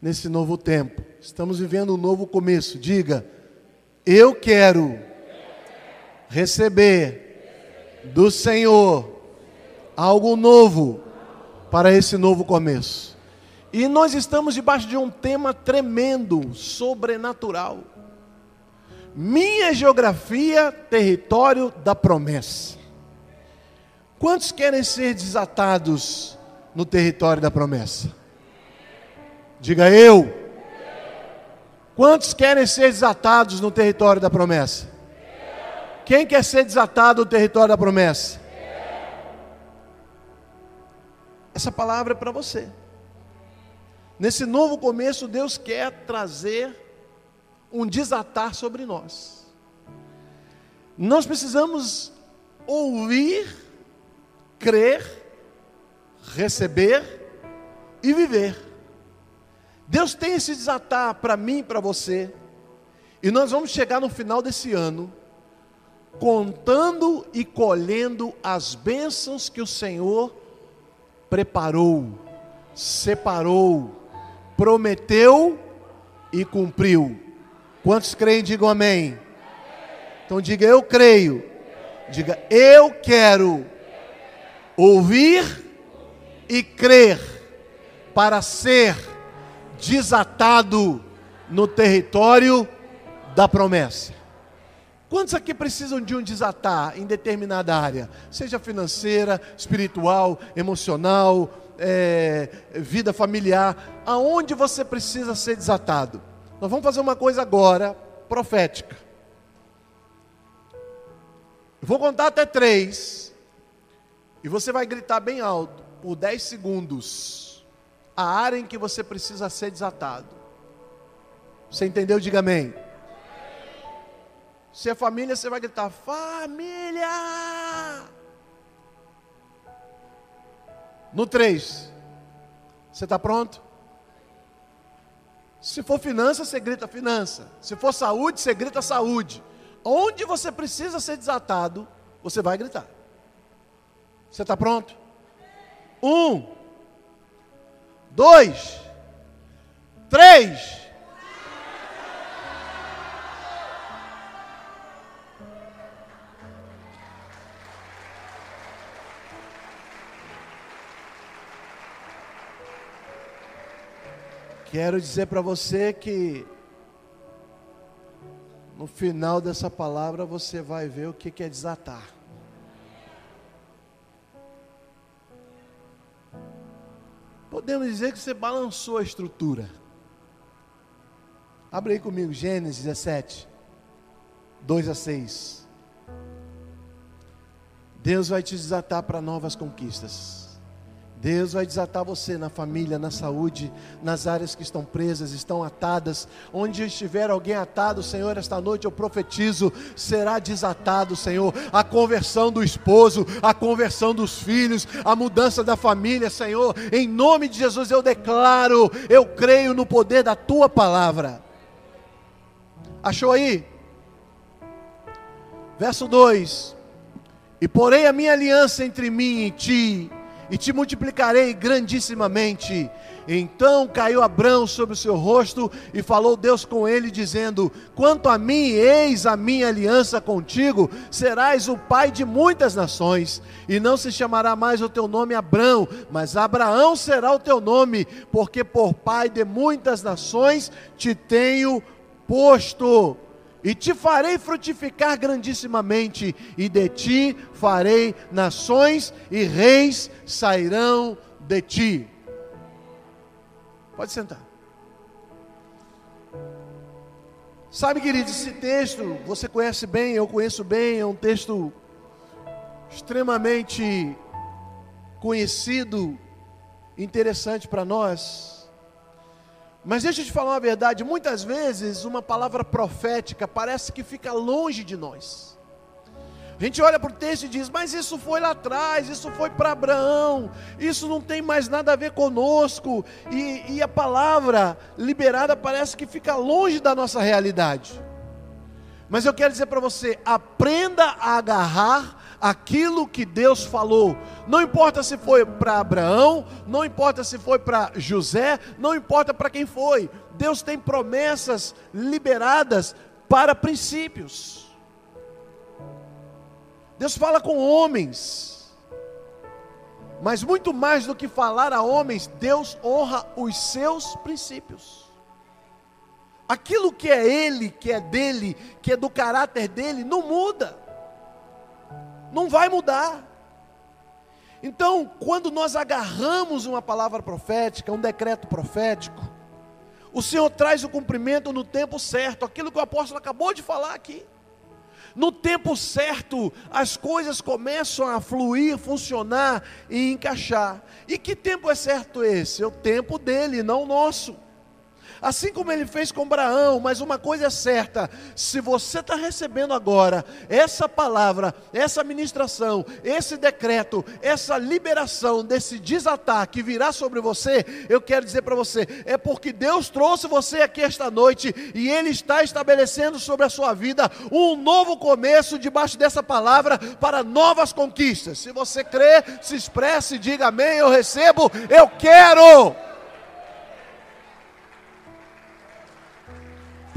nesse novo tempo. Estamos vivendo um novo começo. Diga, eu quero receber do Senhor algo novo para esse novo começo. E nós estamos debaixo de um tema tremendo, sobrenatural. Minha geografia, território da promessa. Quantos querem ser desatados no território da promessa? Diga eu. Quantos querem ser desatados no território da promessa? Quem quer ser desatado no território da promessa? Essa palavra é para você. Nesse novo começo, Deus quer trazer um desatar sobre nós. Nós precisamos ouvir, crer, receber e viver. Deus tem esse desatar para mim e para você. E nós vamos chegar no final desse ano contando e colhendo as bênçãos que o Senhor preparou, separou, prometeu e cumpriu. Quantos creem, digam amém. Então diga eu creio. Diga eu quero ouvir e crer para ser desatado no território da promessa. Quantos aqui precisam de um desatar em determinada área? Seja financeira, espiritual, emocional, é, vida familiar. Aonde você precisa ser desatado? Nós vamos fazer uma coisa agora, profética. Vou contar até três. E você vai gritar bem alto, por dez segundos, a área em que você precisa ser desatado. Você entendeu? Diga amém. Se é família, você vai gritar: Família! No 3. Você está pronto? Se for finança, você grita finança. Se for saúde, você grita saúde. Onde você precisa ser desatado, você vai gritar. Você está pronto? Um, dois, três. Quero dizer para você que no final dessa palavra você vai ver o que é desatar. Podemos dizer que você balançou a estrutura. Abre aí comigo, Gênesis 17, 2 a 6. Deus vai te desatar para novas conquistas. Deus vai desatar você na família, na saúde, nas áreas que estão presas, estão atadas. Onde estiver alguém atado, Senhor, esta noite eu profetizo: será desatado, Senhor, a conversão do esposo, a conversão dos filhos, a mudança da família, Senhor. Em nome de Jesus eu declaro, eu creio no poder da tua palavra. Achou aí? Verso 2: E porém a minha aliança entre mim e ti e te multiplicarei grandissimamente. Então caiu Abraão sobre o seu rosto e falou Deus com ele, dizendo: Quanto a mim, eis a minha aliança contigo, serás o pai de muitas nações, e não se chamará mais o teu nome Abraão, mas Abraão será o teu nome, porque por pai de muitas nações te tenho posto e te farei frutificar grandissimamente, e de ti farei nações, e reis sairão de ti. Pode sentar. Sabe, querido, esse texto você conhece bem, eu conheço bem, é um texto extremamente conhecido, interessante para nós. Mas deixa eu te falar uma verdade: muitas vezes uma palavra profética parece que fica longe de nós. A gente olha para o texto e diz, mas isso foi lá atrás, isso foi para Abraão, isso não tem mais nada a ver conosco, e, e a palavra liberada parece que fica longe da nossa realidade. Mas eu quero dizer para você: aprenda a agarrar aquilo que Deus falou. Não importa se foi para Abraão, não importa se foi para José, não importa para quem foi. Deus tem promessas liberadas para princípios. Deus fala com homens. Mas muito mais do que falar a homens, Deus honra os seus princípios. Aquilo que é Ele, que é dele, que é do caráter dele, não muda. Não vai mudar. Então, quando nós agarramos uma palavra profética, um decreto profético, o Senhor traz o cumprimento no tempo certo, aquilo que o apóstolo acabou de falar aqui. No tempo certo, as coisas começam a fluir, funcionar e encaixar. E que tempo é certo esse? É o tempo dele, não o nosso assim como ele fez com Abraão, mas uma coisa é certa: se você está recebendo agora essa palavra, essa ministração, esse decreto, essa liberação desse desatar que virá sobre você, eu quero dizer para você, é porque Deus trouxe você aqui esta noite e Ele está estabelecendo sobre a sua vida um novo começo debaixo dessa palavra para novas conquistas. Se você crê, se expresse, diga amém, eu recebo, eu quero.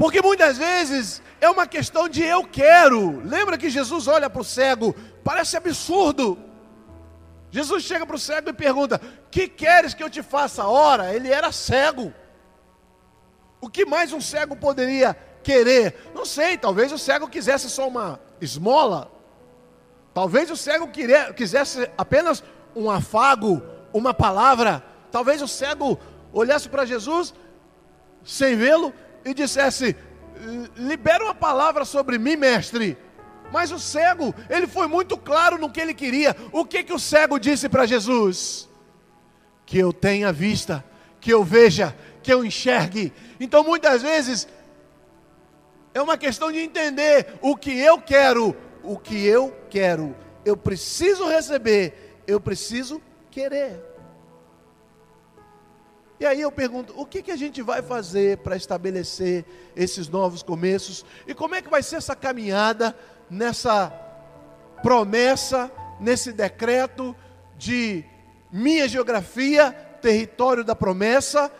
Porque muitas vezes é uma questão de eu quero. Lembra que Jesus olha para o cego, parece absurdo. Jesus chega para o cego e pergunta: Que queres que eu te faça? Ora, ele era cego. O que mais um cego poderia querer? Não sei, talvez o cego quisesse só uma esmola. Talvez o cego quisesse apenas um afago, uma palavra. Talvez o cego olhasse para Jesus sem vê-lo e dissesse: Libera uma palavra sobre mim, mestre. Mas o cego, ele foi muito claro no que ele queria. O que, que o cego disse para Jesus? Que eu tenha vista, que eu veja, que eu enxergue. Então muitas vezes é uma questão de entender o que eu quero, o que eu quero. Eu preciso receber, eu preciso querer. E aí eu pergunto: o que, que a gente vai fazer para estabelecer esses novos começos? E como é que vai ser essa caminhada nessa promessa, nesse decreto de minha geografia, território da promessa,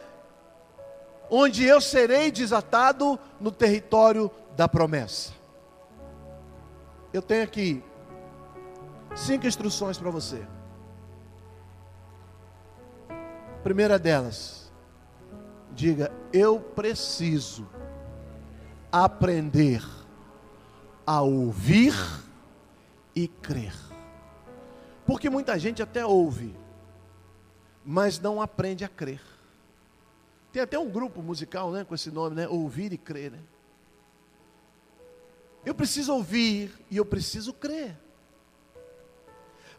onde eu serei desatado no território da promessa? Eu tenho aqui cinco instruções para você. Primeira delas, diga: eu preciso aprender a ouvir e crer. Porque muita gente até ouve, mas não aprende a crer. Tem até um grupo musical, né, com esse nome, né, ouvir e crer, né? Eu preciso ouvir e eu preciso crer.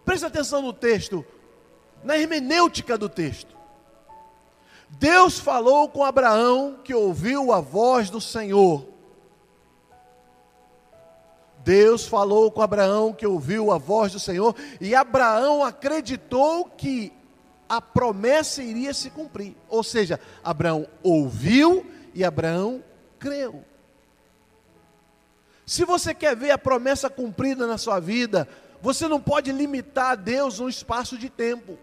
Preste atenção no texto, na hermenêutica do texto. Deus falou com Abraão que ouviu a voz do Senhor. Deus falou com Abraão que ouviu a voz do Senhor e Abraão acreditou que a promessa iria se cumprir. Ou seja, Abraão ouviu e Abraão creu. Se você quer ver a promessa cumprida na sua vida, você não pode limitar a Deus um espaço de tempo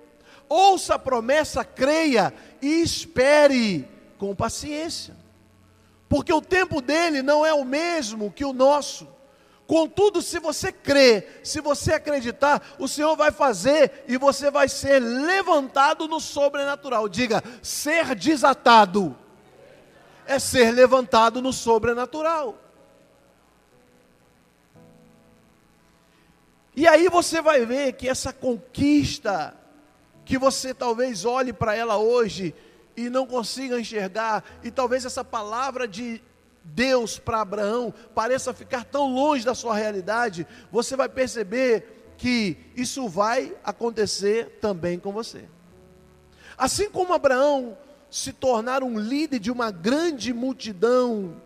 ouça a promessa, creia e espere com paciência. Porque o tempo dele não é o mesmo que o nosso. Contudo, se você crer, se você acreditar, o Senhor vai fazer e você vai ser levantado no sobrenatural. Diga, ser desatado é ser levantado no sobrenatural. E aí você vai ver que essa conquista que você talvez olhe para ela hoje e não consiga enxergar, e talvez essa palavra de Deus para Abraão pareça ficar tão longe da sua realidade, você vai perceber que isso vai acontecer também com você. Assim como Abraão se tornar um líder de uma grande multidão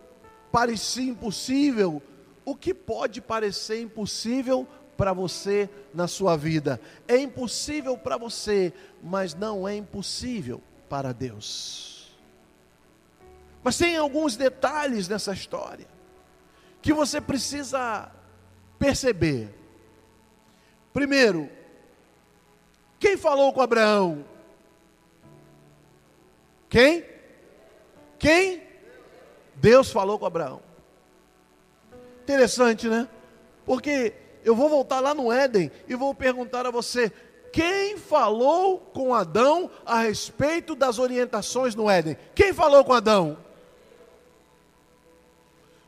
parecia impossível, o que pode parecer impossível para você na sua vida. É impossível para você, mas não é impossível para Deus. Mas tem alguns detalhes nessa história que você precisa perceber. Primeiro, quem falou com Abraão? Quem? Quem? Deus falou com Abraão. Interessante, né? Porque eu vou voltar lá no Éden e vou perguntar a você: quem falou com Adão a respeito das orientações no Éden? Quem falou com Adão?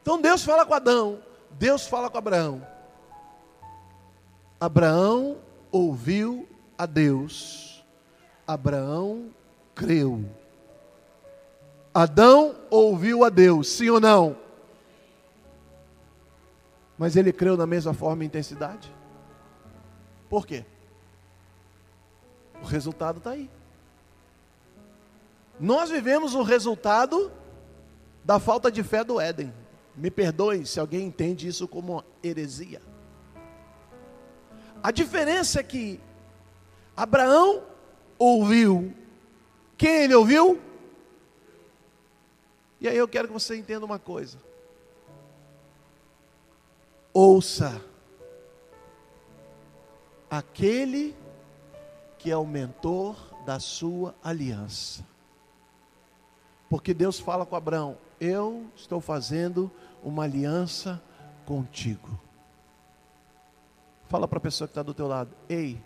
Então Deus fala com Adão, Deus fala com Abraão. Abraão ouviu a Deus, Abraão creu. Adão ouviu a Deus, sim ou não? Mas ele creu na mesma forma e intensidade? Por quê? O resultado está aí. Nós vivemos o resultado da falta de fé do Éden. Me perdoe se alguém entende isso como heresia. A diferença é que Abraão ouviu. Quem ele ouviu? E aí eu quero que você entenda uma coisa. Ouça aquele que é o mentor da sua aliança. Porque Deus fala com Abraão: Eu estou fazendo uma aliança contigo. Fala para a pessoa que está do teu lado: Ei,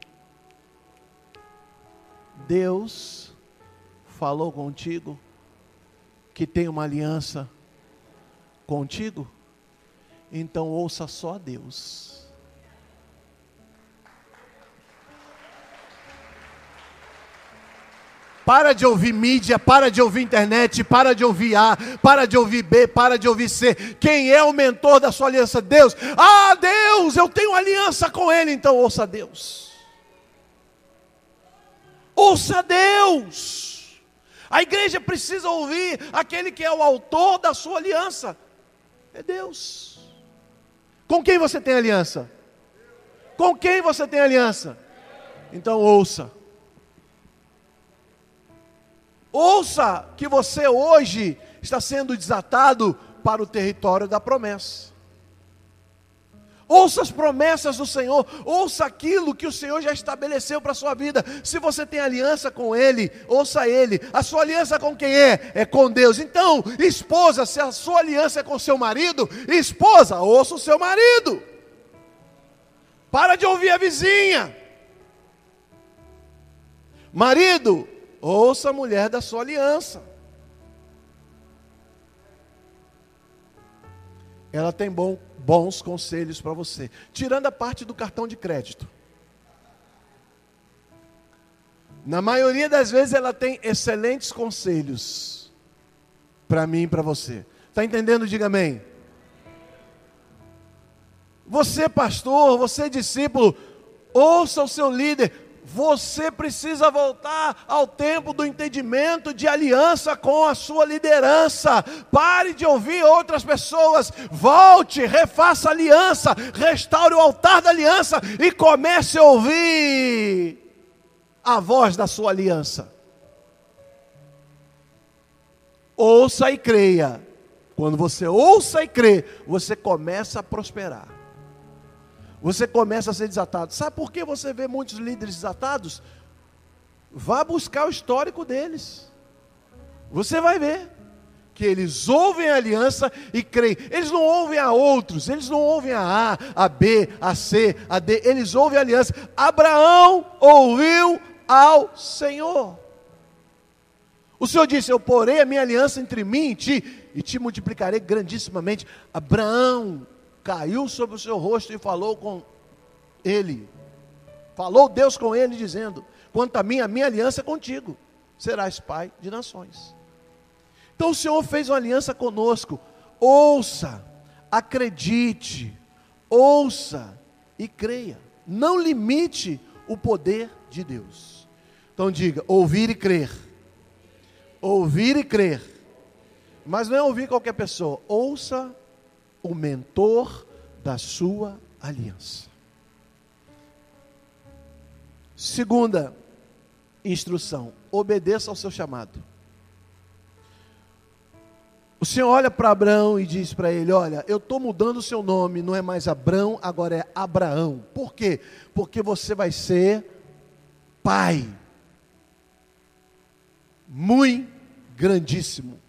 Deus falou contigo que tem uma aliança contigo, então ouça só a Deus. Para de ouvir mídia, para de ouvir internet, para de ouvir A, para de ouvir B, para de ouvir C. Quem é o mentor da sua aliança? Deus. Ah, Deus, eu tenho aliança com Ele, então ouça Deus. Ouça Deus. A igreja precisa ouvir aquele que é o autor da sua aliança. É Deus. Com quem você tem aliança? Com quem você tem aliança? Então ouça. Ouça que você hoje está sendo desatado para o território da promessa. Ouça as promessas do Senhor, ouça aquilo que o Senhor já estabeleceu para a sua vida. Se você tem aliança com Ele, ouça Ele. A sua aliança com quem é? É com Deus. Então, esposa, se a sua aliança é com seu marido, esposa, ouça o seu marido. Para de ouvir a vizinha. Marido, ouça a mulher da sua aliança. Ela tem bom bons conselhos para você, tirando a parte do cartão de crédito. Na maioria das vezes ela tem excelentes conselhos para mim e para você. Está entendendo? Diga amém. Você, pastor, você, discípulo, ouça o seu líder, você precisa voltar ao tempo do entendimento de aliança com a sua liderança. Pare de ouvir outras pessoas. Volte, refaça a aliança, restaure o altar da aliança e comece a ouvir a voz da sua aliança. Ouça e creia. Quando você ouça e crê, você começa a prosperar você começa a ser desatado. Sabe por que você vê muitos líderes desatados? Vá buscar o histórico deles. Você vai ver que eles ouvem a aliança e creem. Eles não ouvem a outros, eles não ouvem a A, a B, a C, a D, eles ouvem a aliança. Abraão ouviu ao Senhor. O Senhor disse: Eu porei a minha aliança entre mim e ti, e te multiplicarei grandissimamente. Abraão caiu sobre o seu rosto e falou com ele. Falou Deus com ele, dizendo: Quanto a mim, a minha aliança é contigo, serás pai de nações. Então o Senhor fez uma aliança conosco. Ouça, acredite, ouça e creia. Não limite o poder de Deus. Então diga: ouvir e crer. Ouvir e crer. Mas não é ouvir qualquer pessoa. Ouça o mentor da sua aliança. Segunda instrução: obedeça ao seu chamado. O Senhor olha para Abraão e diz para ele: Olha, eu estou mudando o seu nome, não é mais Abraão, agora é Abraão. Por quê? Porque você vai ser pai. Muito grandíssimo,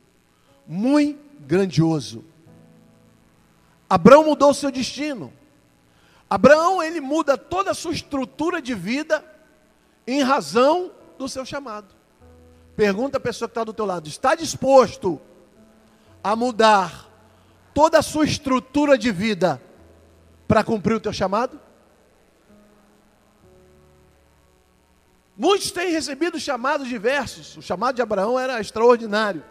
muito grandioso. Abraão mudou o seu destino. Abraão, ele muda toda a sua estrutura de vida em razão do seu chamado. Pergunta a pessoa que está do teu lado: está disposto a mudar toda a sua estrutura de vida para cumprir o teu chamado? Muitos têm recebido chamados diversos. O chamado de Abraão era extraordinário.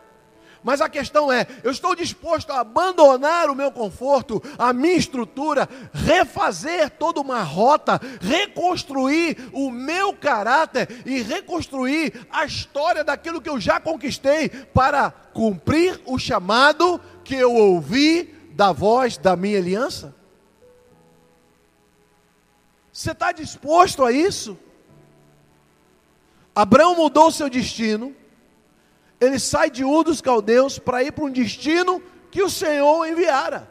Mas a questão é: eu estou disposto a abandonar o meu conforto, a minha estrutura, refazer toda uma rota, reconstruir o meu caráter e reconstruir a história daquilo que eu já conquistei para cumprir o chamado que eu ouvi da voz da minha aliança? Você está disposto a isso? Abraão mudou seu destino ele sai de Ur dos Caldeus para ir para um destino que o Senhor enviara.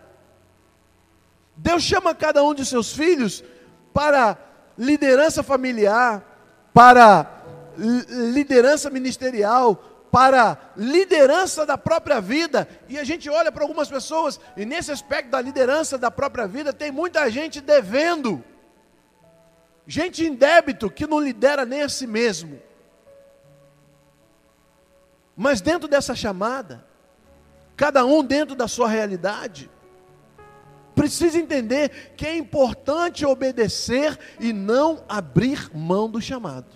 Deus chama cada um de seus filhos para liderança familiar, para liderança ministerial, para liderança da própria vida. E a gente olha para algumas pessoas, e nesse aspecto da liderança da própria vida, tem muita gente devendo, gente em débito que não lidera nem a si mesmo. Mas dentro dessa chamada, cada um dentro da sua realidade, precisa entender que é importante obedecer e não abrir mão do chamado.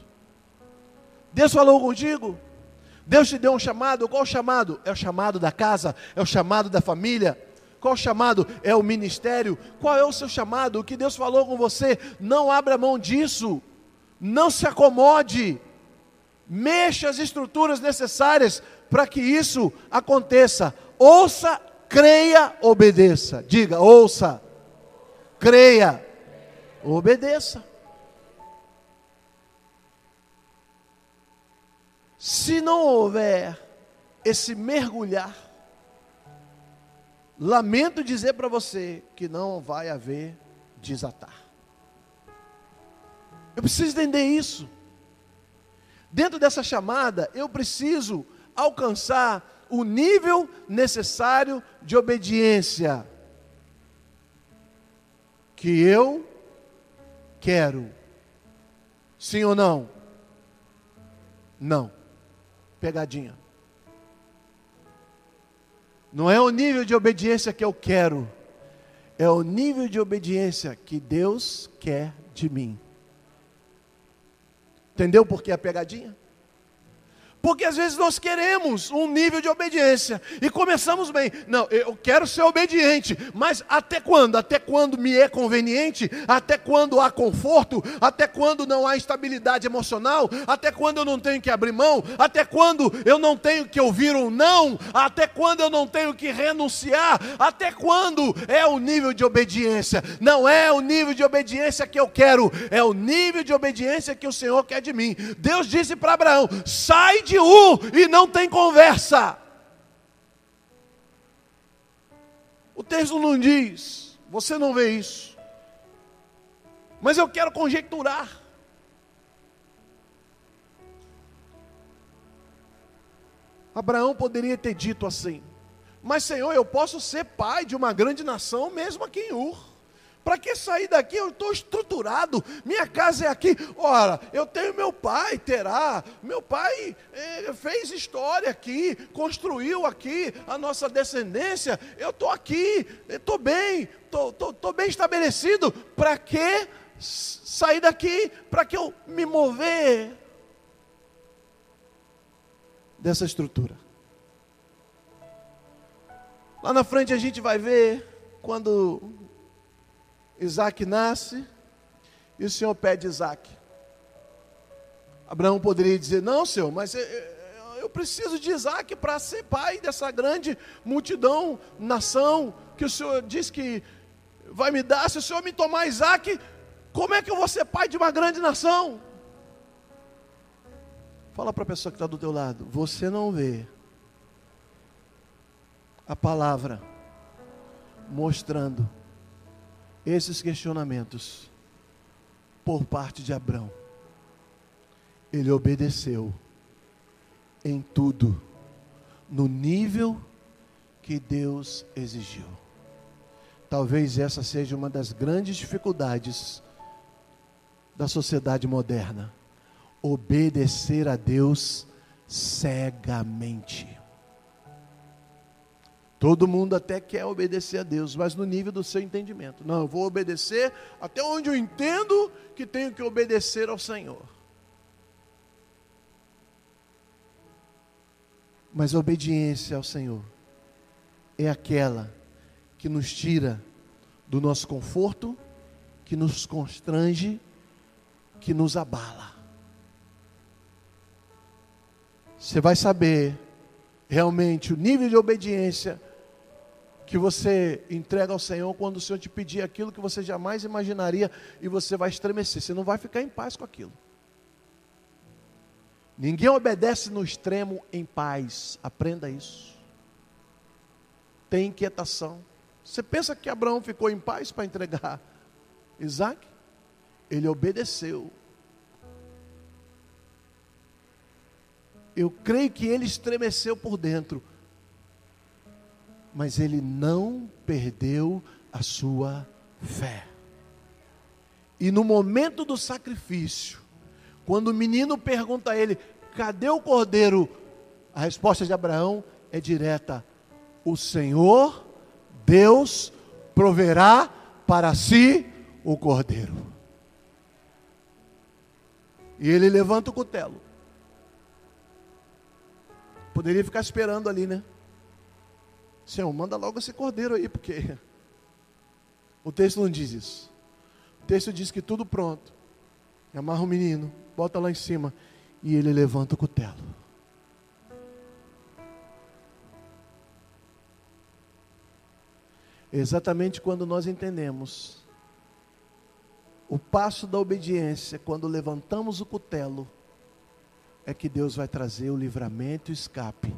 Deus falou contigo? Deus te deu um chamado? Qual o chamado? É o chamado da casa? É o chamado da família? Qual o chamado? É o ministério? Qual é o seu chamado? O que Deus falou com você? Não abra mão disso. Não se acomode. Mexa as estruturas necessárias para que isso aconteça. Ouça, creia, obedeça. Diga, ouça, creia, obedeça. Se não houver esse mergulhar, lamento dizer para você que não vai haver desatar. Eu preciso entender isso. Dentro dessa chamada, eu preciso alcançar o nível necessário de obediência que eu quero. Sim ou não? Não. Pegadinha. Não é o nível de obediência que eu quero, é o nível de obediência que Deus quer de mim. Entendeu por que a pegadinha? Porque às vezes nós queremos um nível de obediência e começamos bem. Não, eu quero ser obediente, mas até quando? Até quando me é conveniente? Até quando há conforto? Até quando não há estabilidade emocional? Até quando eu não tenho que abrir mão? Até quando eu não tenho que ouvir um não? Até quando eu não tenho que renunciar? Até quando é o nível de obediência? Não é o nível de obediência que eu quero, é o nível de obediência que o Senhor quer de mim. Deus disse para Abraão: sai de de e não tem conversa. O texto não diz, você não vê isso. Mas eu quero conjecturar. Abraão poderia ter dito assim: Mas Senhor, eu posso ser pai de uma grande nação mesmo aqui em Ur. Para que sair daqui? Eu estou estruturado, minha casa é aqui. Ora, eu tenho meu pai, terá. Meu pai é, fez história aqui, construiu aqui a nossa descendência. Eu estou aqui, estou bem, estou bem estabelecido. Para que sair daqui? Para que eu me mover dessa estrutura? Lá na frente a gente vai ver quando Isaac nasce e o Senhor pede Isaac. Abraão poderia dizer: Não, Senhor, mas eu preciso de Isaac para ser pai dessa grande multidão, nação, que o Senhor diz que vai me dar. Se o Senhor me tomar Isaac, como é que eu vou ser pai de uma grande nação? Fala para a pessoa que está do teu lado: Você não vê a palavra mostrando esses questionamentos por parte de Abraão. Ele obedeceu em tudo, no nível que Deus exigiu. Talvez essa seja uma das grandes dificuldades da sociedade moderna. Obedecer a Deus cegamente. Todo mundo até quer obedecer a Deus, mas no nível do seu entendimento. Não, eu vou obedecer até onde eu entendo que tenho que obedecer ao Senhor. Mas a obediência ao Senhor é aquela que nos tira do nosso conforto, que nos constrange, que nos abala. Você vai saber realmente o nível de obediência que você entrega ao Senhor quando o Senhor te pedir aquilo que você jamais imaginaria e você vai estremecer, você não vai ficar em paz com aquilo. Ninguém obedece no extremo em paz, aprenda isso. Tem inquietação. Você pensa que Abraão ficou em paz para entregar Isaac? Ele obedeceu. Eu creio que ele estremeceu por dentro mas ele não perdeu a sua fé. E no momento do sacrifício, quando o menino pergunta a ele: cadê o cordeiro? A resposta de Abraão é direta: o Senhor, Deus, proverá para si o cordeiro. E ele levanta o cutelo. Poderia ficar esperando ali, né? Senhor, manda logo esse cordeiro aí, porque o texto não diz isso. O texto diz que tudo pronto. Amarra o menino, bota lá em cima e ele levanta o cutelo. Exatamente quando nós entendemos o passo da obediência, quando levantamos o cutelo, é que Deus vai trazer o livramento e o escape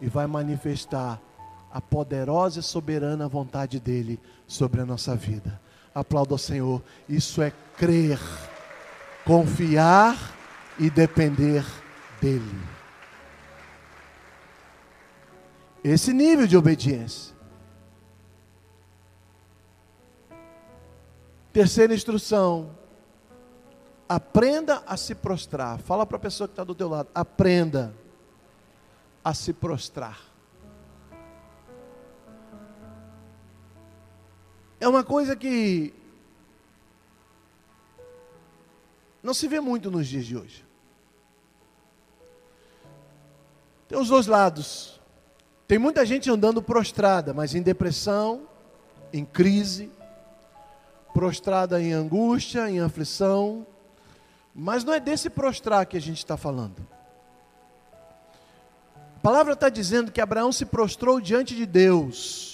e vai manifestar a poderosa e soberana vontade dele sobre a nossa vida. Aplauda ao Senhor. Isso é crer, confiar e depender dele. Esse nível de obediência. Terceira instrução: aprenda a se prostrar. Fala para a pessoa que está do teu lado: aprenda a se prostrar. É uma coisa que não se vê muito nos dias de hoje. Tem os dois lados. Tem muita gente andando prostrada, mas em depressão, em crise, prostrada em angústia, em aflição. Mas não é desse prostrar que a gente está falando. A palavra está dizendo que Abraão se prostrou diante de Deus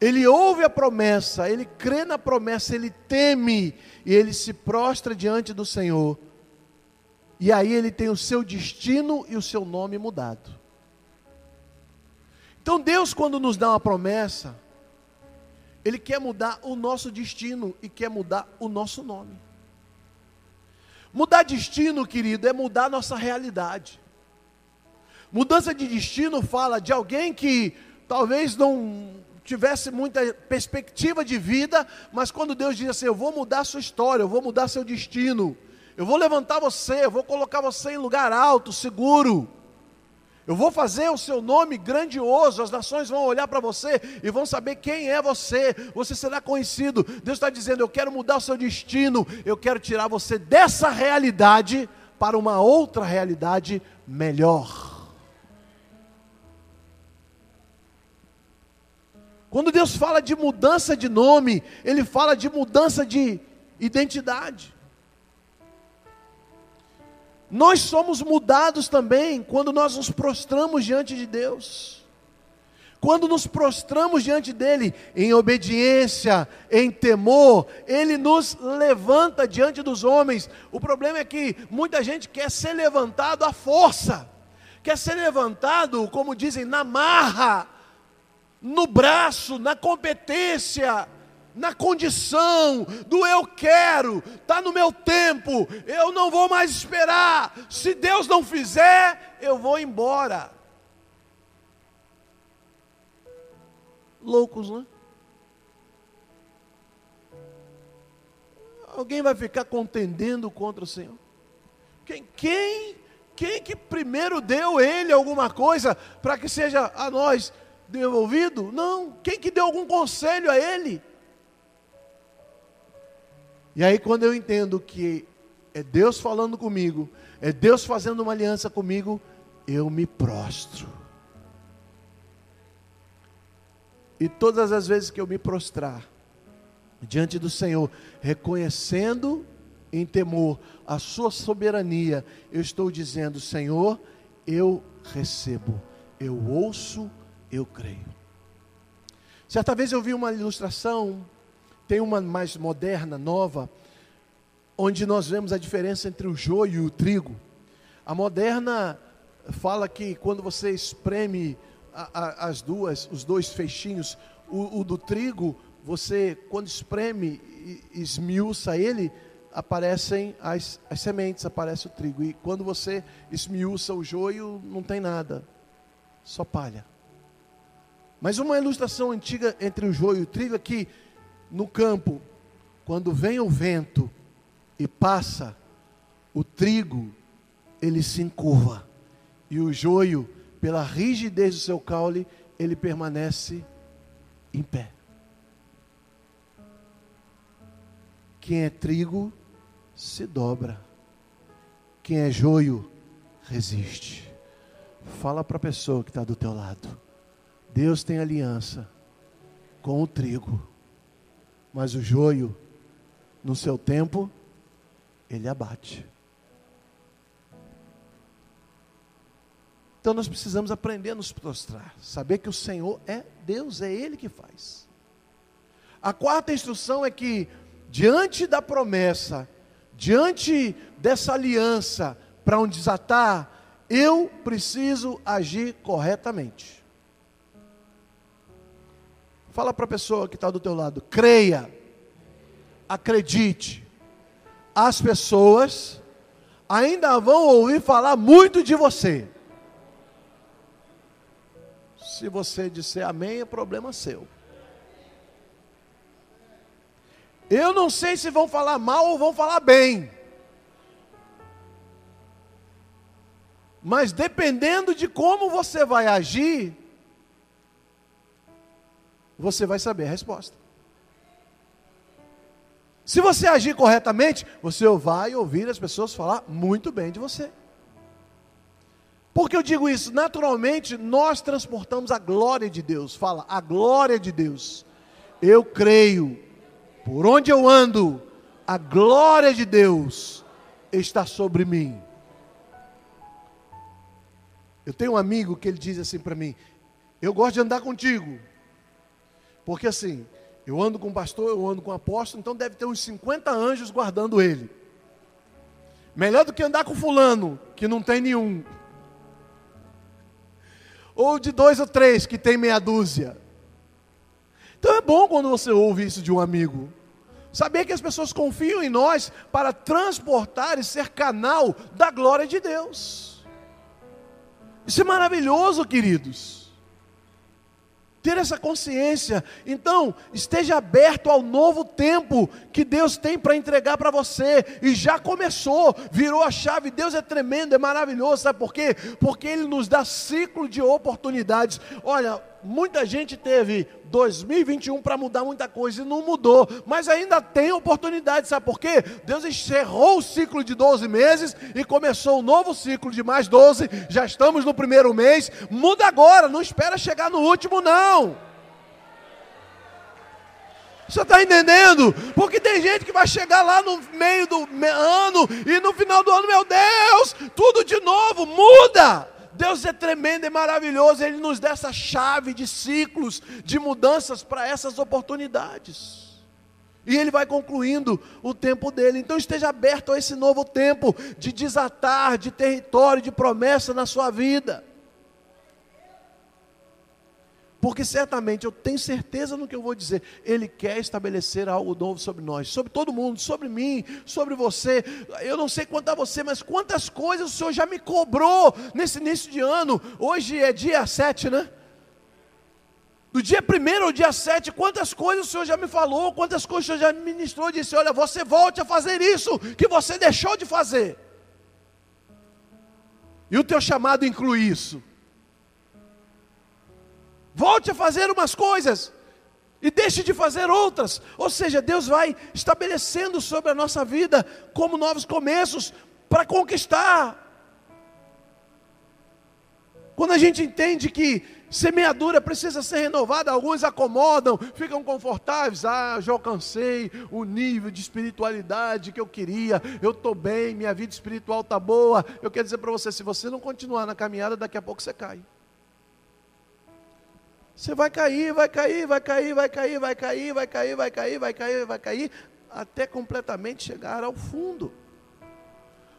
ele ouve a promessa, ele crê na promessa, ele teme e ele se prostra diante do Senhor. E aí ele tem o seu destino e o seu nome mudado. Então Deus, quando nos dá uma promessa, Ele quer mudar o nosso destino e quer mudar o nosso nome. Mudar destino, querido, é mudar nossa realidade. Mudança de destino fala de alguém que talvez não tivesse muita perspectiva de vida, mas quando Deus diz assim: Eu vou mudar sua história, eu vou mudar seu destino, eu vou levantar você, eu vou colocar você em lugar alto, seguro. Eu vou fazer o seu nome grandioso, as nações vão olhar para você e vão saber quem é você, você será conhecido. Deus está dizendo: Eu quero mudar o seu destino, eu quero tirar você dessa realidade para uma outra realidade melhor. Quando Deus fala de mudança de nome, Ele fala de mudança de identidade. Nós somos mudados também quando nós nos prostramos diante de Deus. Quando nos prostramos diante dEle em obediência, em temor, Ele nos levanta diante dos homens. O problema é que muita gente quer ser levantado à força quer ser levantado, como dizem, na marra, no braço, na competência, na condição do eu quero, está no meu tempo, eu não vou mais esperar. Se Deus não fizer, eu vou embora. Loucos, né? Alguém vai ficar contendendo contra o Senhor? Quem, quem, quem que primeiro deu ele alguma coisa para que seja a nós devolvido? Não. Quem que deu algum conselho a ele? E aí, quando eu entendo que é Deus falando comigo, é Deus fazendo uma aliança comigo, eu me prostro. E todas as vezes que eu me prostrar diante do Senhor, reconhecendo em temor a Sua soberania, eu estou dizendo: Senhor, eu recebo, eu ouço, eu creio. Certa vez eu vi uma ilustração tem uma mais moderna, nova, onde nós vemos a diferença entre o joio e o trigo. A moderna fala que quando você espreme a, a, as duas, os dois feixinhos, o, o, do trigo, você quando espreme e esmiuça ele, aparecem as, as sementes, aparece o trigo. E quando você esmiuça o joio, não tem nada, só palha. Mas uma ilustração antiga entre o joio e o trigo é que no campo, quando vem o vento e passa, o trigo ele se encurva e o joio, pela rigidez do seu caule, ele permanece em pé. Quem é trigo se dobra, quem é joio resiste. Fala para a pessoa que está do teu lado. Deus tem aliança com o trigo mas o joio, no seu tempo, ele abate. Então nós precisamos aprender a nos prostrar, saber que o Senhor é Deus, é Ele que faz. A quarta instrução é que, diante da promessa, diante dessa aliança, para um desatar, eu preciso agir corretamente. Fala para a pessoa que está do teu lado, creia, acredite. As pessoas ainda vão ouvir falar muito de você. Se você disser amém, é problema seu. Eu não sei se vão falar mal ou vão falar bem. Mas dependendo de como você vai agir, você vai saber a resposta. Se você agir corretamente, você vai ouvir as pessoas falar muito bem de você. Por que eu digo isso? Naturalmente, nós transportamos a glória de Deus. Fala, a glória de Deus. Eu creio, por onde eu ando, a glória de Deus está sobre mim. Eu tenho um amigo que ele diz assim para mim: Eu gosto de andar contigo, porque assim, eu ando com pastor, eu ando com apóstolo, então deve ter uns 50 anjos guardando ele. Melhor do que andar com fulano, que não tem nenhum. Ou de dois ou três, que tem meia dúzia. Então é bom quando você ouve isso de um amigo. Saber que as pessoas confiam em nós para transportar e ser canal da glória de Deus. Isso é maravilhoso, queridos ter essa consciência. Então, esteja aberto ao novo tempo que Deus tem para entregar para você. E já começou, virou a chave. Deus é tremendo, é maravilhoso. Sabe por quê? Porque Ele nos dá ciclo de oportunidades. Olha, muita gente teve 2021 para mudar muita coisa e não mudou, mas ainda tem oportunidade, sabe por quê? Deus encerrou o ciclo de 12 meses e começou um novo ciclo de mais 12, já estamos no primeiro mês, muda agora, não espera chegar no último, não. Você está entendendo? Porque tem gente que vai chegar lá no meio do ano e no final do ano, meu Deus, tudo de novo, muda. Deus é tremendo e maravilhoso, Ele nos dá essa chave de ciclos, de mudanças para essas oportunidades. E ele vai concluindo o tempo dele. Então esteja aberto a esse novo tempo de desatar, de território, de promessa na sua vida. Porque certamente, eu tenho certeza no que eu vou dizer, Ele quer estabelecer algo novo sobre nós, sobre todo mundo, sobre mim, sobre você. Eu não sei quanto a você, mas quantas coisas o Senhor já me cobrou nesse início de ano. Hoje é dia 7, né? Do dia 1 ao dia 7, quantas coisas o Senhor já me falou, quantas coisas o Senhor já me ministrou, disse: Olha, você volte a fazer isso que você deixou de fazer. E o teu chamado inclui isso. Volte a fazer umas coisas e deixe de fazer outras. Ou seja, Deus vai estabelecendo sobre a nossa vida como novos começos para conquistar. Quando a gente entende que semeadura precisa ser renovada, alguns acomodam, ficam confortáveis. Ah, já alcancei o nível de espiritualidade que eu queria, eu estou bem, minha vida espiritual está boa. Eu quero dizer para você: se você não continuar na caminhada, daqui a pouco você cai. Você vai cair, vai cair, vai cair, vai cair, vai cair, vai cair, vai cair, vai cair, vai cair, até completamente chegar ao fundo.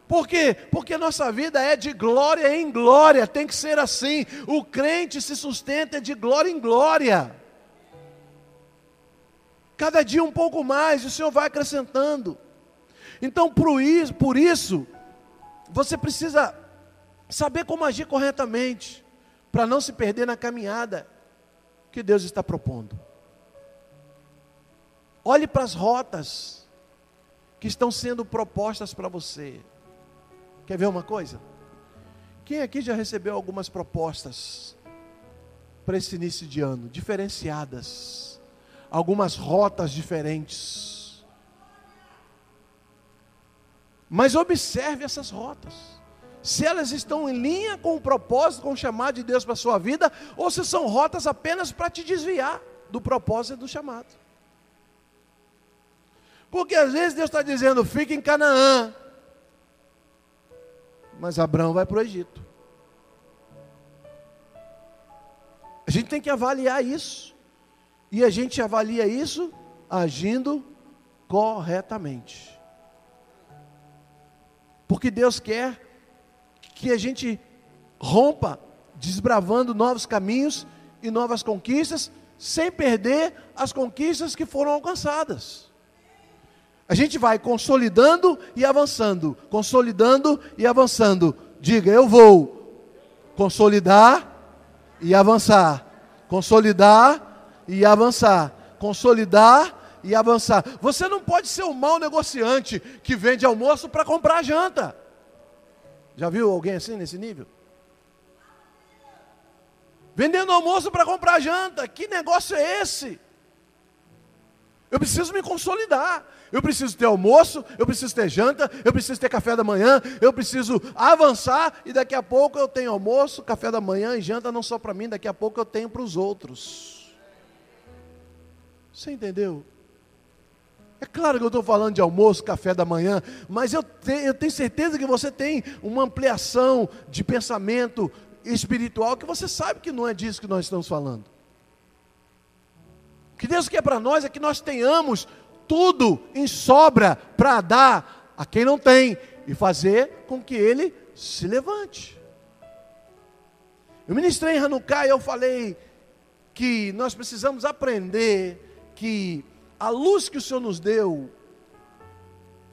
Por quê? Porque nossa vida é de glória em glória, tem que ser assim. O crente se sustenta de glória em glória. Cada dia um pouco mais, o Senhor vai acrescentando. Então, por isso você precisa saber como agir corretamente, para não se perder na caminhada que Deus está propondo. Olhe para as rotas que estão sendo propostas para você. Quer ver uma coisa? Quem aqui já recebeu algumas propostas para esse início de ano, diferenciadas, algumas rotas diferentes? Mas observe essas rotas se elas estão em linha com o propósito, com o chamado de Deus para a sua vida, ou se são rotas apenas para te desviar do propósito e do chamado. Porque às vezes Deus está dizendo, fica em Canaã, mas Abraão vai para o Egito. A gente tem que avaliar isso, e a gente avalia isso agindo corretamente. Porque Deus quer que a gente rompa, desbravando novos caminhos e novas conquistas, sem perder as conquistas que foram alcançadas. A gente vai consolidando e avançando, consolidando e avançando. Diga, eu vou consolidar e avançar, consolidar e avançar, consolidar e avançar. Você não pode ser um mau negociante que vende almoço para comprar janta. Já viu alguém assim nesse nível? Vendendo almoço para comprar janta. Que negócio é esse? Eu preciso me consolidar. Eu preciso ter almoço, eu preciso ter janta, eu preciso ter café da manhã, eu preciso avançar e daqui a pouco eu tenho almoço, café da manhã e janta não só para mim, daqui a pouco eu tenho para os outros. Você entendeu? É claro que eu estou falando de almoço, café da manhã, mas eu, te, eu tenho certeza que você tem uma ampliação de pensamento espiritual que você sabe que não é disso que nós estamos falando. O que Deus quer para nós é que nós tenhamos tudo em sobra para dar a quem não tem e fazer com que ele se levante. Eu ministrei em Hanukkah e eu falei que nós precisamos aprender que a luz que o Senhor nos deu,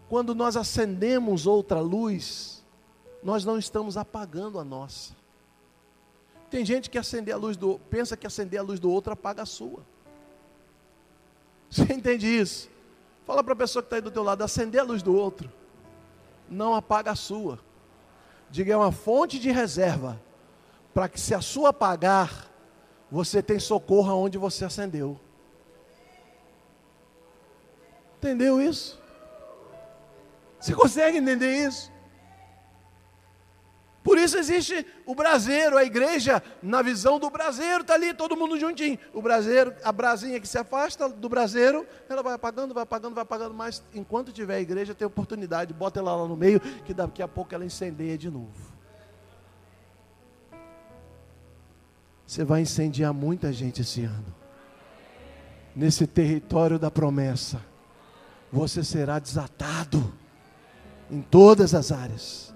quando nós acendemos outra luz, nós não estamos apagando a nossa. Tem gente que acender a luz do, pensa que acender a luz do outro apaga a sua. Você entende isso? Fala para a pessoa que está aí do teu lado, acender a luz do outro, não apaga a sua. Diga, é uma fonte de reserva, para que se a sua apagar, você tem socorro aonde você acendeu. Entendeu isso? Você consegue entender isso? Por isso existe o braseiro, a igreja, na visão do braseiro, está ali todo mundo juntinho. O braseiro, a brasinha que se afasta do braseiro, ela vai apagando, vai apagando, vai apagando, mas enquanto tiver a igreja, tem oportunidade, bota ela lá no meio, que daqui a pouco ela incendeia de novo. Você vai incendiar muita gente esse ano, nesse território da promessa. Você será desatado em todas as áreas.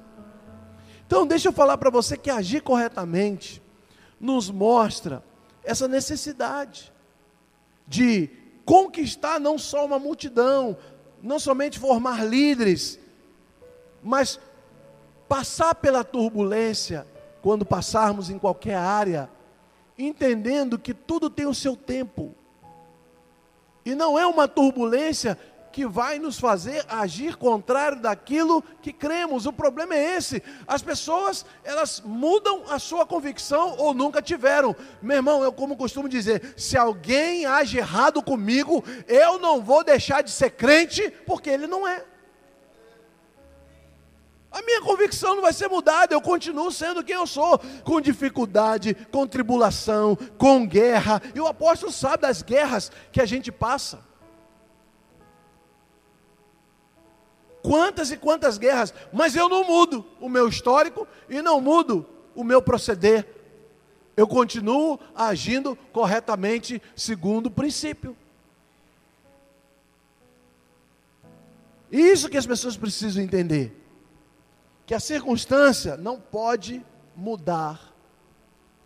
Então, deixa eu falar para você que agir corretamente nos mostra essa necessidade de conquistar não só uma multidão, não somente formar líderes, mas passar pela turbulência quando passarmos em qualquer área, entendendo que tudo tem o seu tempo. E não é uma turbulência que vai nos fazer agir contrário daquilo que cremos. O problema é esse. As pessoas, elas mudam a sua convicção ou nunca tiveram. Meu irmão, eu como costumo dizer, se alguém age errado comigo, eu não vou deixar de ser crente porque ele não é. A minha convicção não vai ser mudada, eu continuo sendo quem eu sou, com dificuldade, com tribulação, com guerra. E o apóstolo sabe das guerras que a gente passa. Quantas e quantas guerras, mas eu não mudo o meu histórico e não mudo o meu proceder. Eu continuo agindo corretamente segundo o princípio. Isso que as pessoas precisam entender que a circunstância não pode mudar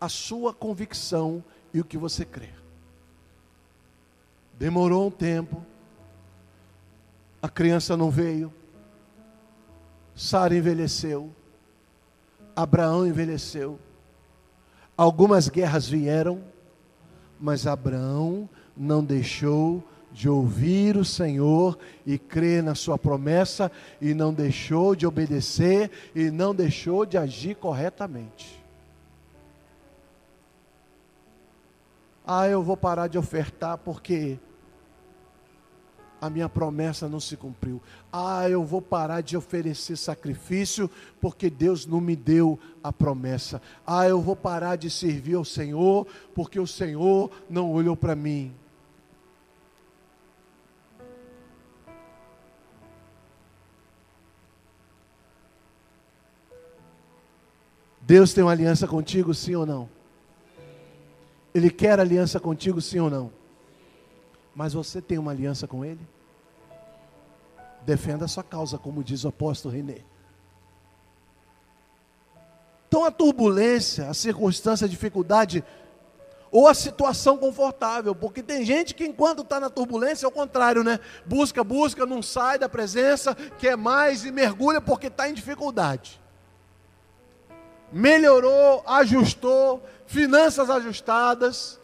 a sua convicção e o que você crê. Demorou um tempo, a criança não veio, Sara envelheceu, Abraão envelheceu, algumas guerras vieram, mas Abraão não deixou de ouvir o Senhor e crer na Sua promessa, e não deixou de obedecer, e não deixou de agir corretamente. Ah, eu vou parar de ofertar porque a minha promessa não se cumpriu. Ah, eu vou parar de oferecer sacrifício porque Deus não me deu a promessa. Ah, eu vou parar de servir ao Senhor porque o Senhor não olhou para mim. Deus tem uma aliança contigo, sim ou não? Ele quer aliança contigo, sim ou não? Mas você tem uma aliança com Ele? Defenda a sua causa, como diz o apóstolo René. Então a turbulência, a circunstância, a dificuldade, ou a situação confortável, porque tem gente que enquanto está na turbulência é o contrário, né? Busca, busca, não sai da presença, quer mais e mergulha porque está em dificuldade melhorou, ajustou, finanças ajustadas,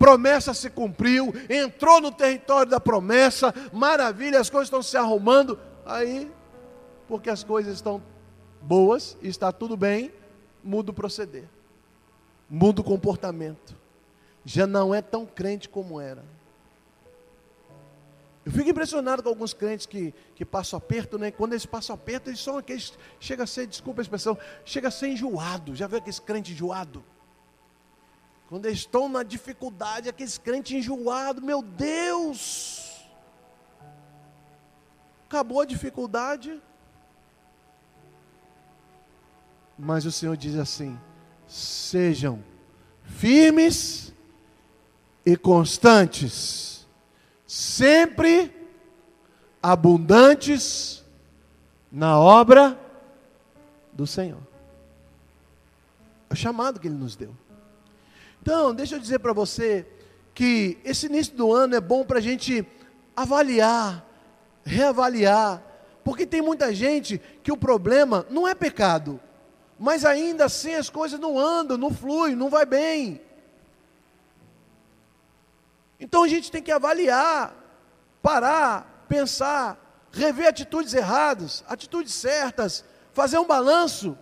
promessa se cumpriu, entrou no território da promessa, maravilha, as coisas estão se arrumando. Aí, porque as coisas estão boas, está tudo bem, muda o proceder, muda o comportamento. Já não é tão crente como era. Eu fico impressionado com alguns crentes que, que passam aperto, né? Quando eles passam aperto, eles são aqueles. Chega a ser, desculpa a expressão, chega a ser enjoado. Já viu aqueles crentes enjoado? Quando eles estão na dificuldade, aqueles crentes enjoados, meu Deus! Acabou a dificuldade. Mas o Senhor diz assim: sejam firmes e constantes sempre abundantes na obra do Senhor. É o chamado que Ele nos deu. Então, deixa eu dizer para você que esse início do ano é bom para a gente avaliar, reavaliar, porque tem muita gente que o problema não é pecado, mas ainda assim as coisas não andam, não fluem, não vai bem. Então a gente tem que avaliar, parar, pensar, rever atitudes erradas, atitudes certas, fazer um balanço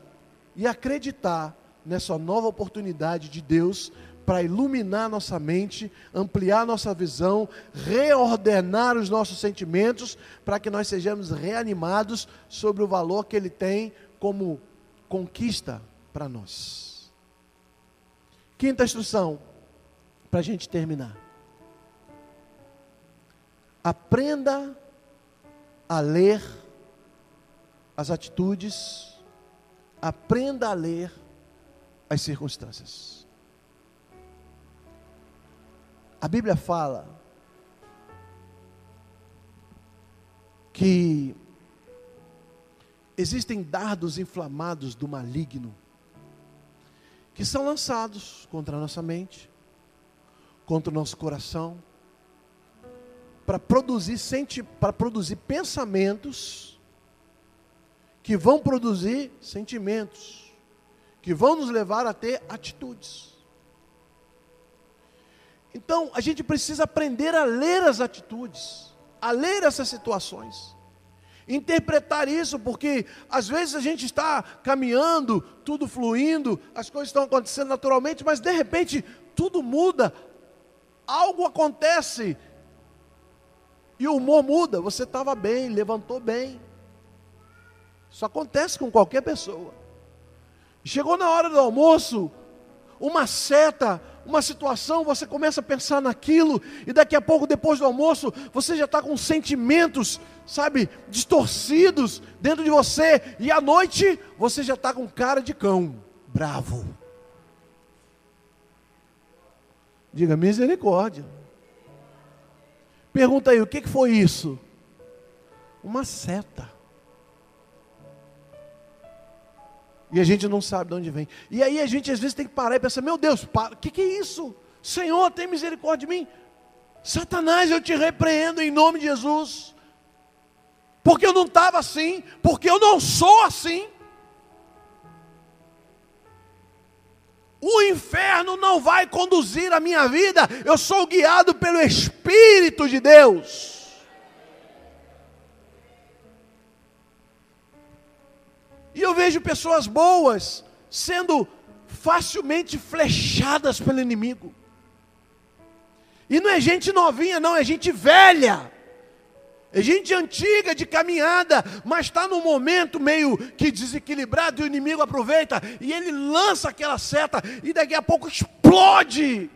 e acreditar nessa nova oportunidade de Deus para iluminar nossa mente, ampliar nossa visão, reordenar os nossos sentimentos, para que nós sejamos reanimados sobre o valor que Ele tem como conquista para nós. Quinta instrução, para a gente terminar. Aprenda a ler as atitudes, aprenda a ler as circunstâncias. A Bíblia fala que existem dardos inflamados do maligno que são lançados contra a nossa mente, contra o nosso coração, para produzir, senti para produzir pensamentos que vão produzir sentimentos, que vão nos levar a ter atitudes. Então, a gente precisa aprender a ler as atitudes, a ler essas situações, interpretar isso, porque às vezes a gente está caminhando, tudo fluindo, as coisas estão acontecendo naturalmente, mas de repente tudo muda, algo acontece e o humor muda. Você estava bem, levantou bem. Isso acontece com qualquer pessoa. Chegou na hora do almoço, uma seta, uma situação, você começa a pensar naquilo, e daqui a pouco, depois do almoço, você já está com sentimentos, sabe, distorcidos dentro de você, e à noite você já está com cara de cão, bravo. Diga misericórdia. Pergunta aí, o que foi isso? Uma seta. E a gente não sabe de onde vem. E aí a gente às vezes tem que parar e pensar: meu Deus, o que, que é isso? Senhor, tem misericórdia de mim. Satanás, eu te repreendo em nome de Jesus. Porque eu não estava assim, porque eu não sou assim. O inferno não vai conduzir a minha vida, eu sou guiado pelo Espírito de Deus. E eu vejo pessoas boas sendo facilmente flechadas pelo inimigo. E não é gente novinha, não, é gente velha. É gente antiga de caminhada, mas está num momento meio que desequilibrado e o inimigo aproveita e ele lança aquela seta e daqui a pouco explode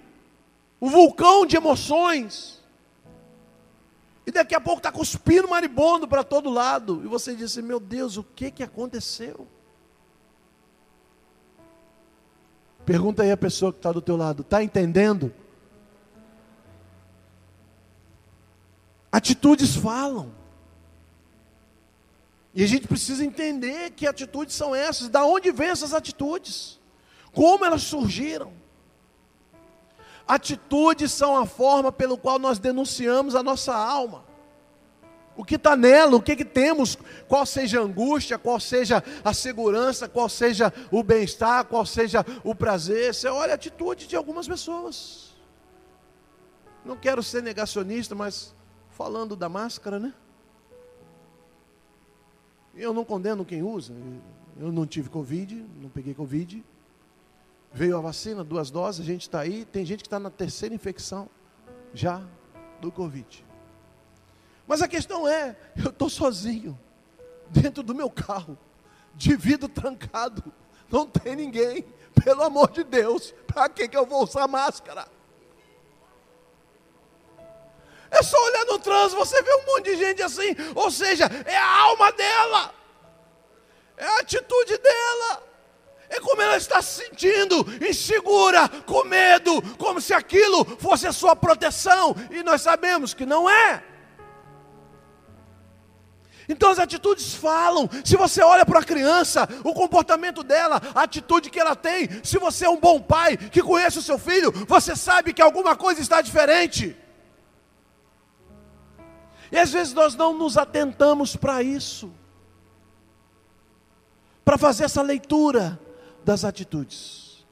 o vulcão de emoções. E daqui a pouco está cuspindo maribondo para todo lado. E você diz assim, meu Deus, o que, que aconteceu? Pergunta aí a pessoa que está do teu lado, está entendendo? Atitudes falam. E a gente precisa entender que atitudes são essas, da onde vêm essas atitudes, como elas surgiram. Atitudes são a forma pelo qual nós denunciamos a nossa alma. O que está nela, o que, que temos, qual seja a angústia, qual seja a segurança, qual seja o bem-estar, qual seja o prazer. Você olha a atitude de algumas pessoas. Não quero ser negacionista, mas falando da máscara, né? Eu não condeno quem usa. Eu não tive Covid, não peguei Covid. Veio a vacina, duas doses, a gente está aí. Tem gente que está na terceira infecção já do Covid. Mas a questão é: eu estou sozinho, dentro do meu carro, de vidro trancado, não tem ninguém. Pelo amor de Deus, para que, que eu vou usar máscara? É só olhar no trânsito, você vê um monte de gente assim, ou seja, é a alma dela, é a atitude dela é como ela está se sentindo, insegura, com medo, como se aquilo fosse a sua proteção, e nós sabemos que não é. Então as atitudes falam. Se você olha para a criança, o comportamento dela, a atitude que ela tem, se você é um bom pai que conhece o seu filho, você sabe que alguma coisa está diferente. E às vezes nós não nos atentamos para isso, para fazer essa leitura das atitudes.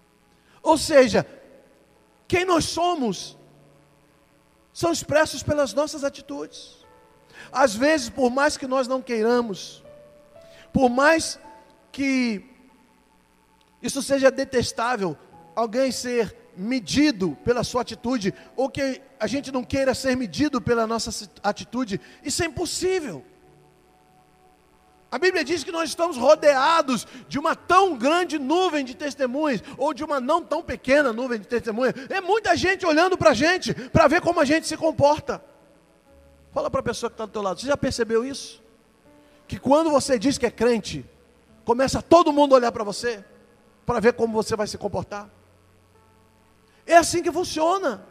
Ou seja, quem nós somos são expressos pelas nossas atitudes. Às vezes, por mais que nós não queiramos, por mais que isso seja detestável, alguém ser medido pela sua atitude, ou que a gente não queira ser medido pela nossa atitude, isso é impossível. A Bíblia diz que nós estamos rodeados de uma tão grande nuvem de testemunhas, ou de uma não tão pequena nuvem de testemunhas. É muita gente olhando para a gente, para ver como a gente se comporta. Fala para a pessoa que está do teu lado, você já percebeu isso? Que quando você diz que é crente, começa todo mundo a olhar para você, para ver como você vai se comportar. É assim que funciona.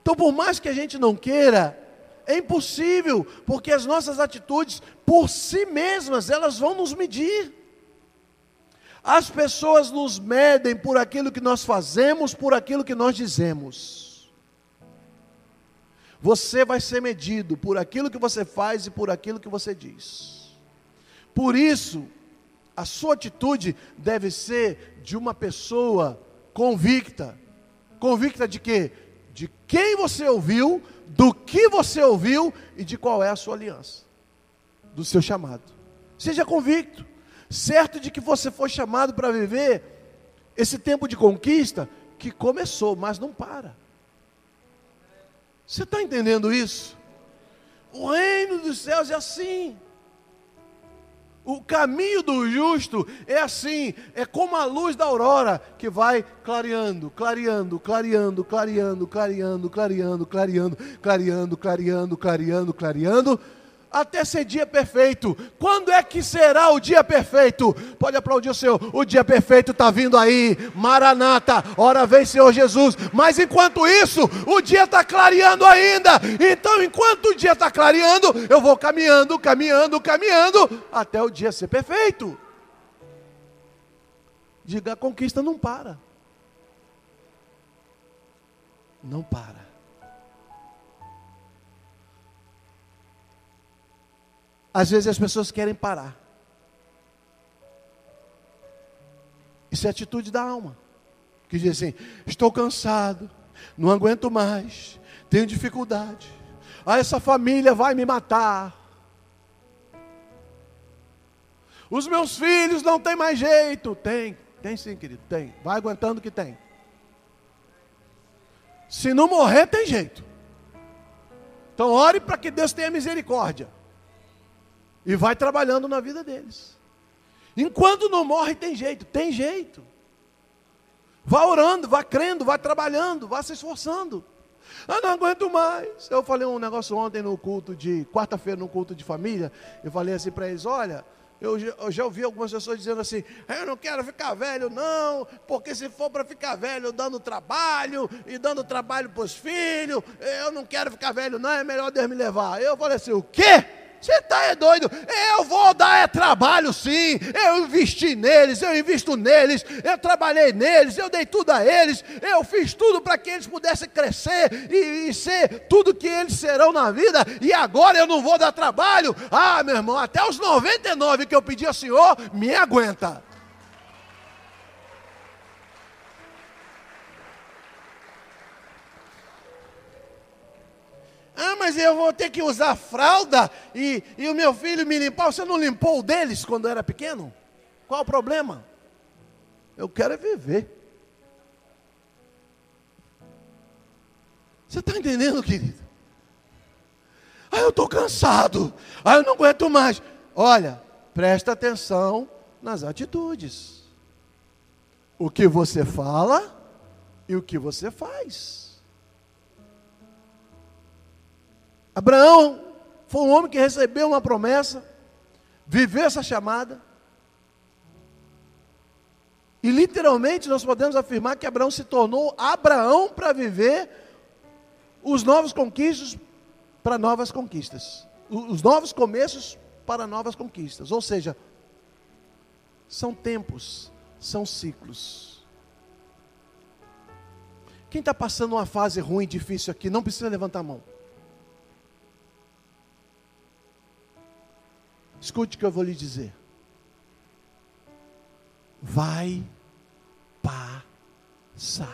Então, por mais que a gente não queira, É impossível, porque as nossas atitudes, por si mesmas, elas vão nos medir. As pessoas nos medem por aquilo que nós fazemos, por aquilo que nós dizemos. Você vai ser medido por aquilo que você faz e por aquilo que você diz. Por isso, a sua atitude deve ser de uma pessoa convicta. Convicta de quê? De quem você ouviu, do que você ouviu e de qual é a sua aliança, do seu chamado. Seja convicto, certo de que você foi chamado para viver esse tempo de conquista que começou, mas não para. Você está entendendo isso? O reino dos céus é assim. O caminho do justo é assim, é como a luz da aurora que vai clareando, clareando, clareando, clareando, clareando, clareando, clareando, clareando, clareando, clareando, clareando, até ser dia perfeito. Quando é que será o dia perfeito? Pode aplaudir o Senhor. O dia perfeito está vindo aí. Maranata, hora vem Senhor Jesus. Mas enquanto isso, o dia está clareando ainda. Então, enquanto o dia está clareando, eu vou caminhando, caminhando, caminhando, até o dia ser perfeito. Diga, a conquista não para. Não para. Às vezes as pessoas querem parar. Isso é atitude da alma. Que diz assim: estou cansado, não aguento mais, tenho dificuldade. Ah, essa família vai me matar. Os meus filhos não têm mais jeito. Tem, tem sim, querido, tem. Vai aguentando que tem. Se não morrer, tem jeito. Então, ore para que Deus tenha misericórdia. E vai trabalhando na vida deles. Enquanto não morre, tem jeito, tem jeito. Vá orando, vá crendo, vá trabalhando, vá se esforçando. Eu não aguento mais. Eu falei um negócio ontem no culto de quarta-feira, no culto de família. Eu falei assim para eles: olha, eu eu já, ouvi algumas pessoas dizendo assim: eu não quero ficar velho, não, porque se for para ficar velho dando trabalho e dando trabalho para os filhos, eu não quero ficar velho, não, é melhor Deus me levar. Eu falei assim: o quê? Você está é doido? Eu vou dar é trabalho sim. Eu investi neles, eu invisto neles, eu trabalhei neles, eu dei tudo a eles, eu fiz tudo para que eles pudessem crescer e, e, ser tudo que eles serão na vida. E agora eu não vou dar trabalho. Ah, meu irmão, até os 99 que eu pedi ao Senhor, me aguenta. Ah, mas eu vou ter que usar fralda e, e o meu filho me limpar. Você não limpou o deles quando era pequeno? Qual o problema? Eu quero é viver. Você está entendendo, querido? Ah, eu estou cansado. Ah, eu não aguento mais. Olha, presta atenção nas atitudes. O que você fala e o que você faz. Abraão foi um homem que recebeu uma promessa, viveu essa chamada. E literalmente nós podemos afirmar que Abraão se tornou Abraão para viver os novos conquistos para novas conquistas. Os novos começos para novas conquistas. Ou seja, são tempos, são ciclos. Quem está passando uma fase ruim, difícil aqui, não precisa levantar a mão. Escute o que eu vou lhe dizer. Vai passar.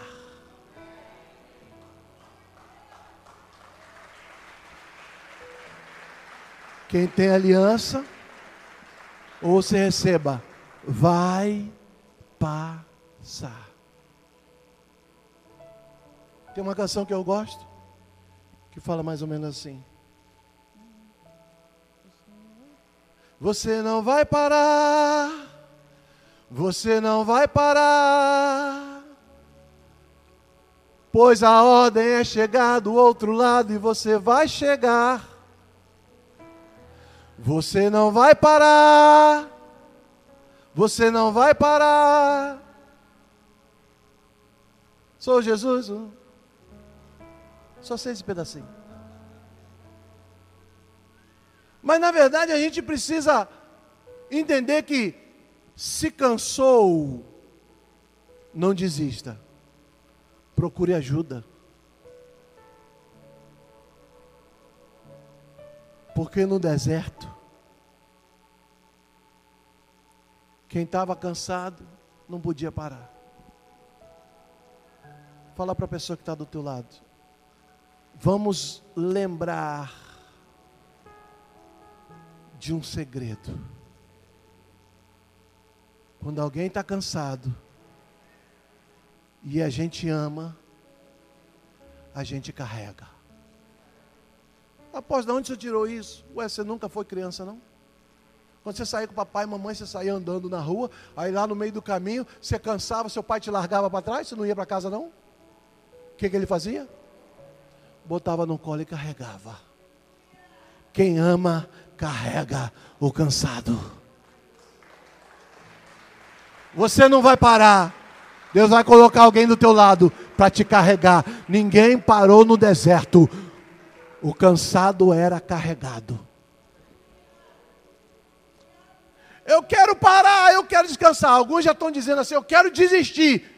Quem tem aliança, ou você receba, vai passar. Tem uma canção que eu gosto, que fala mais ou menos assim. Você não vai parar. Você não vai parar. Pois a ordem é chegar do outro lado e você vai chegar. Você não vai parar. Você não vai parar. Sou Jesus. Só sei esse pedacinho. Mas na verdade a gente precisa entender que se cansou, não desista. Procure ajuda. Porque no deserto, quem estava cansado não podia parar. Fala para a pessoa que está do teu lado. Vamos lembrar de um segredo. Quando alguém está cansado e a gente ama, a gente carrega. Após de onde você tirou isso? Ué, você nunca foi criança, não? Quando você saía com papai e mamãe, você saía andando na rua, aí lá no meio do caminho, você cansava, seu pai te largava para trás, você não ia para casa, não? O que, que ele fazia? Botava no colo e carregava. Quem ama, carrega o cansado. Você não vai parar. Deus vai colocar alguém do teu lado para te carregar. Ninguém parou no deserto. O cansado era carregado. Eu quero parar, eu quero descansar. Alguns já estão dizendo assim: eu quero desistir.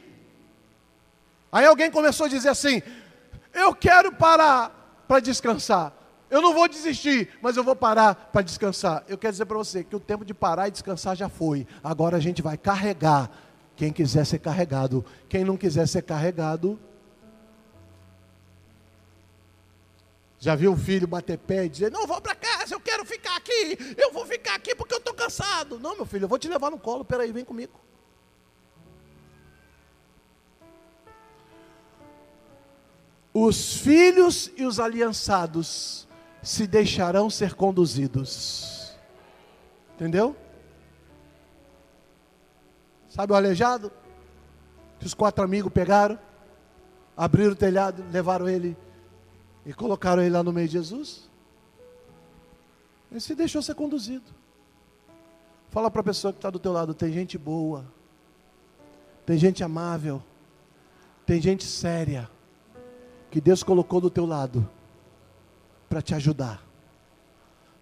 Aí alguém começou a dizer assim: eu quero parar para descansar. Eu não vou desistir, mas eu vou parar para descansar. Eu quero dizer para você que o tempo de parar e descansar já foi. Agora a gente vai carregar quem quiser ser carregado. Quem não quiser ser carregado. Já viu o filho bater pé e dizer: Não vou para casa, eu quero ficar aqui. Eu vou ficar aqui porque eu estou cansado. Não, meu filho, eu vou te levar no colo. Peraí, vem comigo. Os filhos e os aliançados se deixarão ser conduzidos. Entendeu? Sabe o aleijado? Que os quatro amigos pegaram, abriram o telhado, levaram ele e colocaram ele lá no meio de Jesus. Ele se deixou ser conduzido. Fala para a pessoa que está do teu lado: tem gente boa, tem gente amável, tem gente séria, que Deus colocou do teu lado para te ajudar.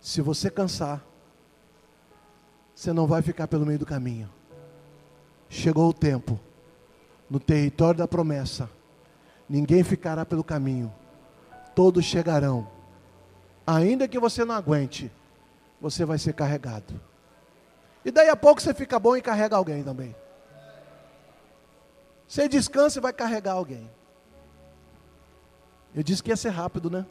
Se você cansar, você não vai ficar pelo meio do caminho. Chegou o tempo, no território da promessa, ninguém ficará pelo caminho, todos chegarão. Ainda que você não aguente, você vai ser carregado. E daí a pouco você fica bom e carrega alguém também. Você descansa e vai carregar alguém. Eu disse que ia ser rápido, né?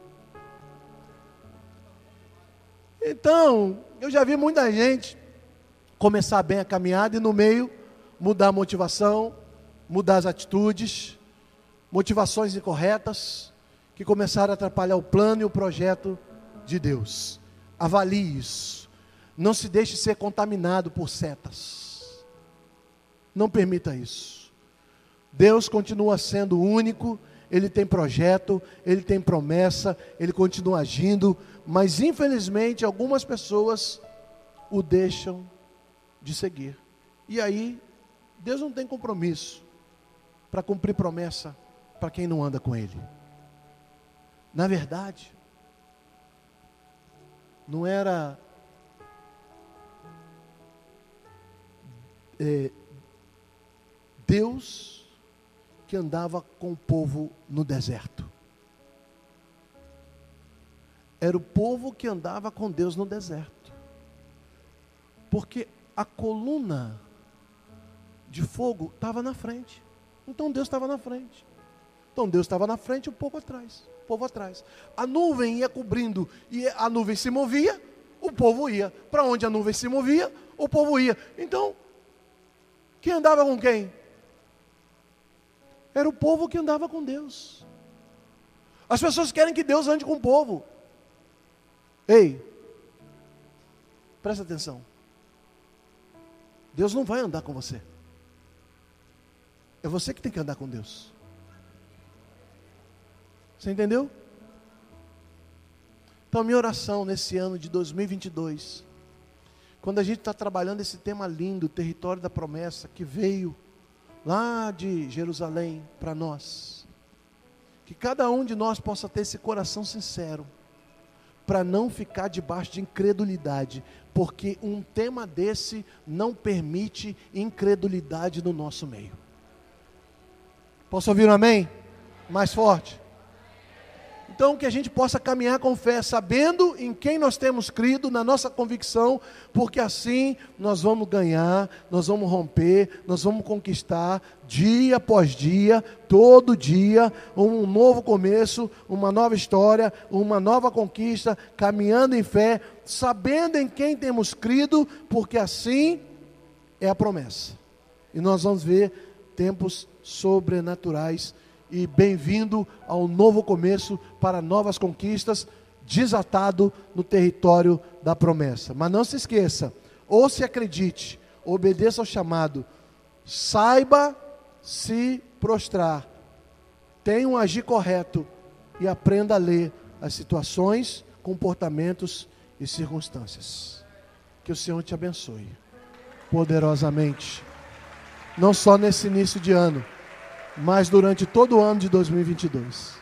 Então, eu já vi muita gente começar bem a caminhada e no meio mudar a motivação, mudar as atitudes, motivações incorretas que começaram a atrapalhar o plano e o projeto de Deus. Avalie isso. Não se deixe ser contaminado por setas. Não permita isso. Deus continua sendo único, ele tem projeto, ele tem promessa, ele continua agindo, mas infelizmente algumas pessoas o deixam de seguir. E aí, Deus não tem compromisso para cumprir promessa para quem não anda com Ele. Na verdade, não era é, Deus que andava com o povo no deserto era o povo que andava com Deus no deserto. Porque a coluna de fogo estava na frente. Então Deus estava na frente. Então Deus estava na frente e o povo atrás. O povo atrás. A nuvem ia cobrindo e a nuvem se movia, o povo ia. Para onde a nuvem se movia, o povo ia. Então, quem andava com quem? Era o povo que andava com Deus. As pessoas querem que Deus ande com o povo. Ei, presta atenção. Deus não vai andar com você. É você que tem que andar com Deus. Você entendeu? Então, minha oração nesse ano de 2022, quando a gente está trabalhando esse tema lindo, território da promessa, que veio lá de Jerusalém para nós, que cada um de nós possa ter esse coração sincero para não ficar debaixo de incredulidade, porque um tema desse não permite incredulidade no nosso meio. Posso ouvir um amém? Mais forte. Então, que a gente possa caminhar com fé, sabendo em quem nós temos crido, na nossa convicção, porque assim nós vamos ganhar, nós vamos romper, nós vamos conquistar, dia após dia, todo dia, um novo começo, uma nova história, uma nova conquista, caminhando em fé, sabendo em quem temos crido, porque assim é a promessa. E nós vamos ver tempos sobrenaturais e bem-vindo ao novo começo para novas conquistas, desatado no território da promessa. Mas não se esqueça, ou se acredite, obedeça ao chamado, saiba se prostrar, tenha um agir correto e aprenda a ler as situações, comportamentos e circunstâncias. Que o Senhor te abençoe poderosamente, não só nesse início de ano mas durante todo o ano de 2022.